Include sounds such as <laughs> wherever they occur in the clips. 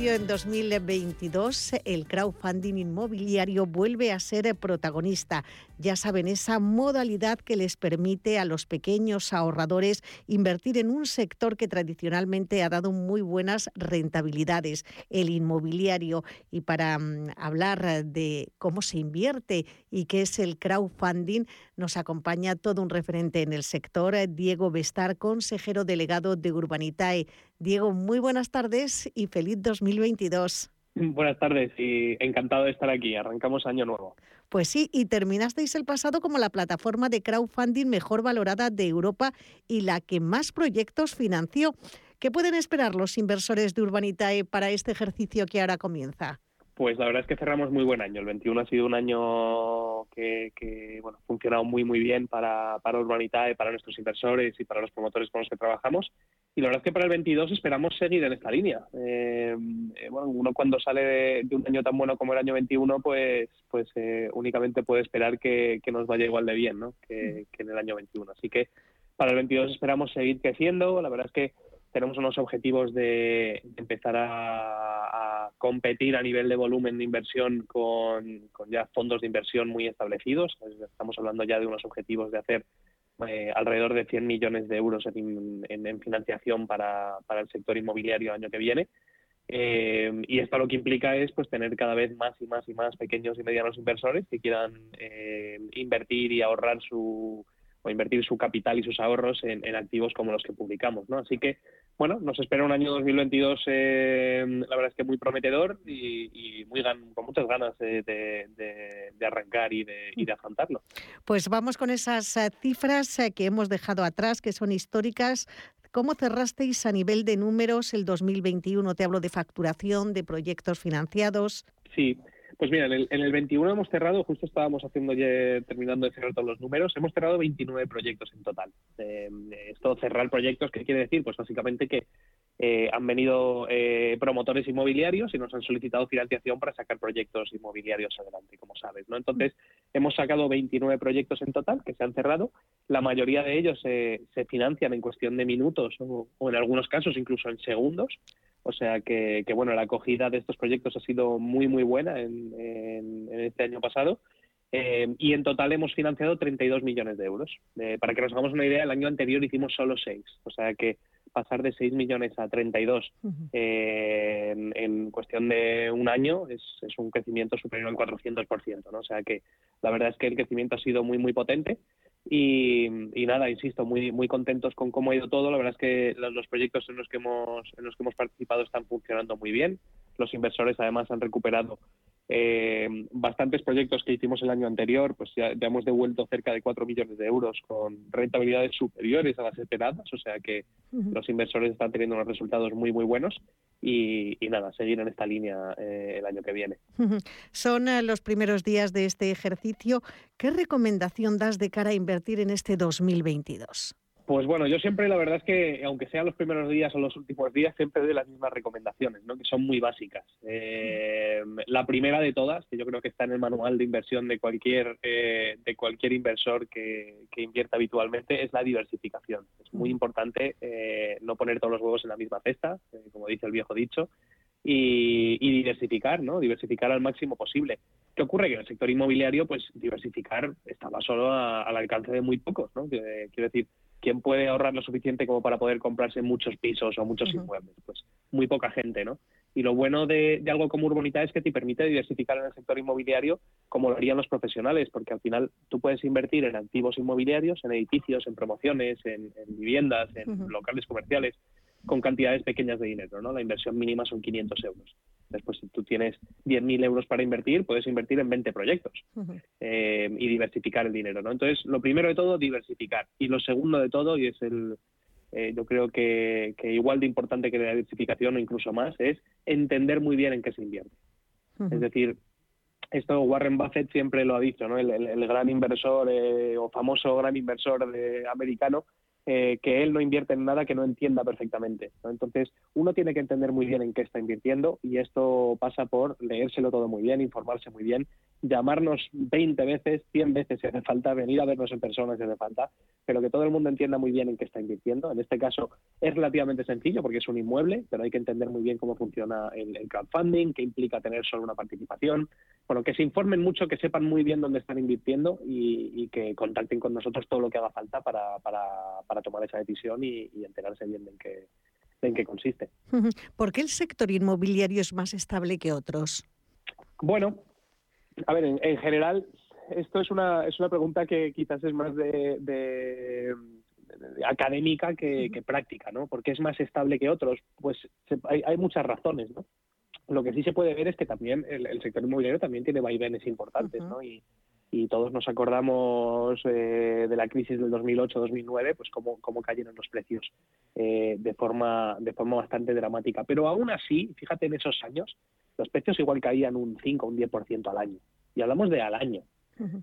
En 2022, el crowdfunding inmobiliario vuelve a ser protagonista. Ya saben, esa modalidad que les permite a los pequeños ahorradores invertir en un sector que tradicionalmente ha dado muy buenas rentabilidades, el inmobiliario. Y para mm, hablar de cómo se invierte y qué es el crowdfunding, nos acompaña todo un referente en el sector, Diego Bestar, consejero delegado de Urbanitae. Diego, muy buenas tardes y feliz 2022. Buenas tardes y encantado de estar aquí. Arrancamos año nuevo. Pues sí, y terminasteis el pasado como la plataforma de crowdfunding mejor valorada de Europa y la que más proyectos financió. ¿Qué pueden esperar los inversores de Urbanitae para este ejercicio que ahora comienza? Pues la verdad es que cerramos muy buen año. El 21 ha sido un año que, bueno, ha funcionado muy muy bien para, para Urbanitae, para nuestros inversores y para los promotores con los que trabajamos. Y la verdad es que para el 22 esperamos seguir en esta línea. Eh, eh, bueno, uno cuando sale de, un año tan bueno como el año 21, pues, pues eh, únicamente puede esperar que, nos vaya igual de bien ¿no? que, que en el año 21. Así que para el 22 esperamos seguir creciendo. La verdad es que tenemos unos objetivos de, empezar a, competir a nivel de volumen de inversión con, ya fondos de inversión muy establecidos. Estamos hablando ya de unos objetivos de hacer eh, alrededor de 100 millones de euros en, financiación para, el sector inmobiliario el año que viene. Eh, y esto lo que implica es pues tener cada vez más y más y más pequeños y medianos inversores que quieran eh, invertir y ahorrar su o invertir su capital y sus ahorros en, activos como los que publicamos, ¿no? Así que, bueno, nos espera un año 2022, eh, la verdad es que muy prometedor y, muy con muchas ganas de, arrancar y de, y de afrontarlo. Pues vamos con esas eh, cifras eh, que hemos dejado atrás, que son históricas. ¿Cómo cerrasteis a nivel de números el 2021? Te hablo de facturación, de proyectos financiados. Sí, pues mira, en el, 21 hemos cerrado, justo estábamos haciendo terminando de cerrar todos los números, hemos cerrado 29 proyectos en total. Eh, esto, cerrar proyectos, ¿qué quiere decir? Pues básicamente que eh, han venido eh, promotores inmobiliarios y nos han solicitado financiación para sacar proyectos inmobiliarios adelante, como sabes. ¿no? Entonces, hemos sacado 29 proyectos en total que se han cerrado. La mayoría de ellos se financian en cuestión de minutos o, en algunos casos incluso en segundos. O sea que, bueno, la acogida de estos proyectos ha sido muy, muy buena en, este año pasado. Eh, y en total hemos financiado 32 millones de euros. Eh, para que nos hagamos una idea, el año anterior hicimos solo 6. O sea que pasar de 6 millones a 32 eh, en, cuestión de un año es, un crecimiento superior al 400%. ¿no? O sea que la verdad es que el crecimiento ha sido muy, muy potente. Y, nada, insisto, muy muy contentos con cómo ha ido todo. La verdad es que los, proyectos en los que hemos en los que hemos participado están funcionando muy bien. Los inversores además han recuperado eh, bastantes proyectos que hicimos el año anterior, pues ya, hemos devuelto cerca de 4 millones de euros con rentabilidades superiores a las esperadas, o sea que los inversores están teniendo unos resultados muy, muy buenos y, nada, seguir en esta línea eh, el año que viene. Son eh, los primeros días de este ejercicio. ¿Qué recomendación das de cara a invertir en este 2022? Pues bueno, yo siempre la verdad es que, aunque sean los primeros días o los últimos días, siempre doy las mismas recomendaciones, ¿no? que son muy básicas. Eh, la primera de todas, que yo creo que está en el manual de inversión de cualquier, eh, de cualquier inversor que, que, invierta habitualmente, es la diversificación. Es muy importante eh, no poner todos los huevos en la misma cesta, como dice el viejo dicho, y, diversificar, ¿no? Diversificar al máximo posible. ¿Qué ocurre? Que en el sector inmobiliario, pues diversificar estaba solo al alcance de muy pocos, ¿no? Quiero decir, ¿quién puede ahorrar lo suficiente como para poder comprarse muchos pisos o muchos inmuebles? Pues muy poca gente, ¿no? Y lo bueno de, algo como Urbanita es que te permite diversificar en el sector inmobiliario como lo harían los profesionales, porque al final tú puedes invertir en activos inmobiliarios, en edificios, en promociones, en, viviendas, en locales comerciales con cantidades pequeñas de dinero, ¿no? La inversión mínima son 500 euros. Después, si tú tienes 10.000 euros para invertir, puedes invertir en 20 proyectos eh, y diversificar el dinero, ¿no? Entonces, lo primero de todo, diversificar. Y lo segundo de todo, y es el, eh, yo creo que, igual de importante que la diversificación o incluso más, es entender muy bien en qué se invierte. Es decir, esto Warren Buffett siempre lo ha dicho, ¿no? El, gran inversor eh, o famoso gran inversor de, americano eh, que él no invierte en nada que no entienda perfectamente. Entonces, uno tiene que entender muy bien en qué está invirtiendo y esto pasa por leérselo todo muy bien, informarse muy bien, llamarnos 20 veces, 100 veces si hace falta, venir a vernos en persona si hace falta, pero que todo el mundo entienda muy bien en qué está invirtiendo. En este caso es relativamente sencillo porque es un inmueble, pero hay que entender muy bien cómo funciona el, crowdfunding, qué implica tener solo una participación. Bueno, que se informen mucho, que sepan muy bien dónde están invirtiendo y, que contacten con nosotros todo lo que haga falta para para tomar esa decisión y, enterarse bien de en qué, en qué consiste. <laughs> ¿Por qué el sector inmobiliario es más estable que otros? Bueno, a ver, en, general, esto es una, es una pregunta que quizás es más de, académica que, práctica, ¿no? ¿Por qué es más estable que otros? Pues hay, muchas razones, ¿no? Lo que sí se puede ver es que también el, sector inmobiliario también tiene vaivenes importantes, ¿no? Y, y todos nos acordamos eh, de la crisis del 2008-2009, pues cómo, cómo, cayeron los precios eh, de, forma, de forma bastante dramática. Pero aún así, fíjate en esos años, los precios igual caían un 5 o un 10% al año. Y hablamos de al año,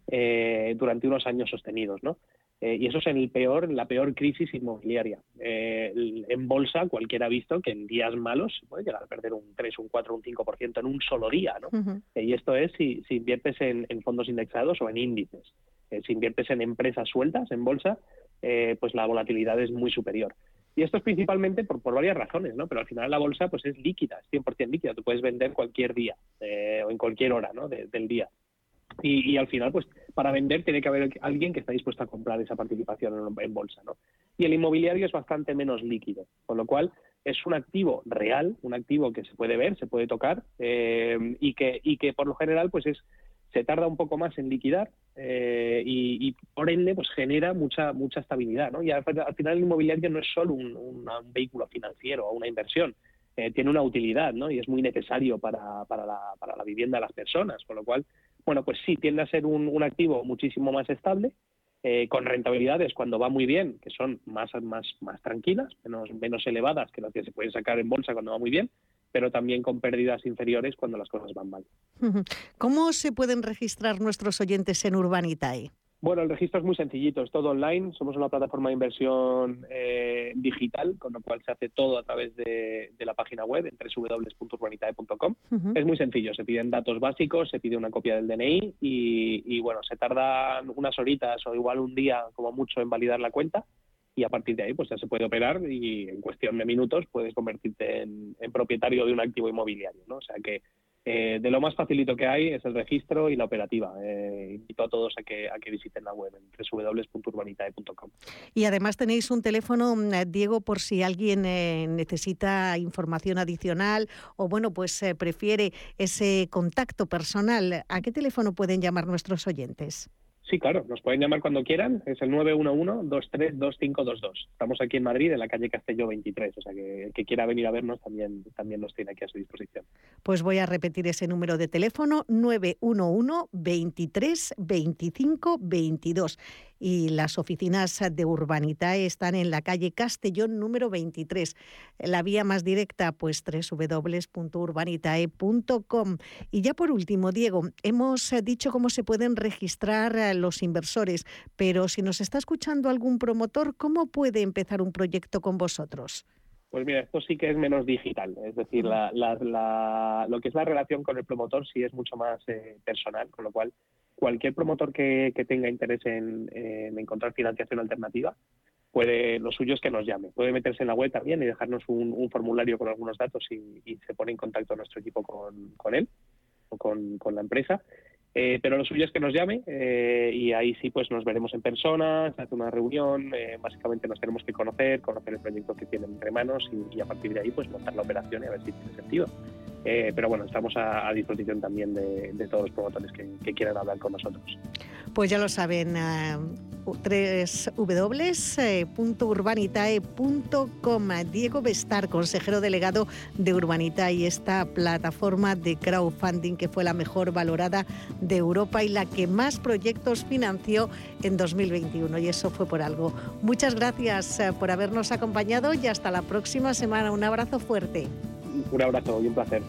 eh, durante unos años sostenidos, ¿no? Eh, y eso es en, el peor, en la peor crisis inmobiliaria. Eh, en bolsa, cualquiera ha visto que en días malos se puede llegar a perder un 3, un 4, un 5% en un solo día. ¿no? Eh, y esto es si, si inviertes en, fondos indexados o en índices. si inviertes en empresas sueltas, en bolsa, pues la volatilidad es muy superior. Y esto es principalmente por, por, varias razones, ¿no? Pero al final la bolsa pues es líquida, es 100% líquida. Tú puedes vender cualquier día o en cualquier hora ¿no? del día. Y, al final, pues para vender tiene que haber alguien que está dispuesto a comprar esa participación en, bolsa, ¿no? Y el inmobiliario es bastante menos líquido, con lo cual es un activo real, un activo que se puede ver, se puede tocar eh, y que y que por lo general, pues es se tarda un poco más en liquidar eh, y, por ende pues genera mucha mucha estabilidad, ¿no? Y al, final el inmobiliario no es solo un, vehículo financiero o una inversión, eh, tiene una utilidad, ¿no? Y es muy necesario para, para, la, para la vivienda de las personas, con lo cual bueno, pues sí, tiende a ser un, activo muchísimo más estable, eh, con rentabilidades cuando va muy bien, que son más, más, más tranquilas, menos, menos elevadas que las que se pueden sacar en bolsa cuando va muy bien, pero también con pérdidas inferiores cuando las cosas van mal. <laughs> ¿Cómo se pueden registrar nuestros oyentes en Urbanitae? Bueno, el registro es muy sencillito, es todo online. Somos una plataforma de inversión eh, digital, con lo cual se hace todo a través de, la página web en www.urbanitae.com. Es muy sencillo, se piden datos básicos, se pide una copia del DNI y, bueno, se tarda unas horitas o igual un día como mucho en validar la cuenta y a partir de ahí pues ya se puede operar y en cuestión de minutos puedes convertirte en, en propietario de un activo inmobiliario, ¿no? O sea que eh, de lo más facilito que hay es el registro y la operativa. Eh, invito a todos a que, a que visiten la web en www.urbanitae.com. Y además tenéis un teléfono, mm, Diego, por si alguien eh, necesita información adicional o, bueno, pues prefiere ese contacto personal. ¿A qué teléfono pueden llamar nuestros oyentes? Sí, claro, nos pueden llamar cuando quieran, es el 911-232522. Estamos aquí en Madrid, en la calle Castelló 23, o sea que el que quiera venir a vernos también, también nos tiene aquí a su disposición. Pues voy a repetir ese número de teléfono, 911-232522 y las oficinas de Urbanitae están en la calle Castellón número 23. La vía más directa, pues www.urbanitae.com. Y ya por último, Diego, hemos dicho cómo se pueden registrar los inversores, pero si nos está escuchando algún promotor, ¿cómo puede empezar un proyecto con vosotros? Pues mira, esto sí que es menos digital, es decir, lo que es la relación con el promotor sí es mucho más eh, personal, con lo cual cualquier promotor que, tenga interés en, encontrar financiación alternativa, puede, lo suyo es que nos llame. Puede meterse en la web también y dejarnos un, formulario con algunos datos y, se pone en contacto nuestro equipo con, él o con, la empresa. Eh, pero lo suyo es que nos llame eh, y ahí sí pues nos veremos en persona, se hace una reunión, eh, básicamente nos tenemos que conocer, conocer el proyecto que tienen entre manos y, y, a partir de ahí pues montar la operación y a ver si tiene sentido. Eh, pero bueno, estamos a, disposición también de, todos los promotores que, quieran hablar con nosotros. Pues ya lo saben, uh, www.urbanitae.com. Diego Bestar, consejero delegado de Urbanitae, esta plataforma de crowdfunding que fue la mejor valorada de Europa y la que más proyectos financió en 2021. Y eso fue por algo. Muchas gracias eh, por habernos acompañado y hasta la próxima semana. Un abrazo fuerte un abrazo y un placer.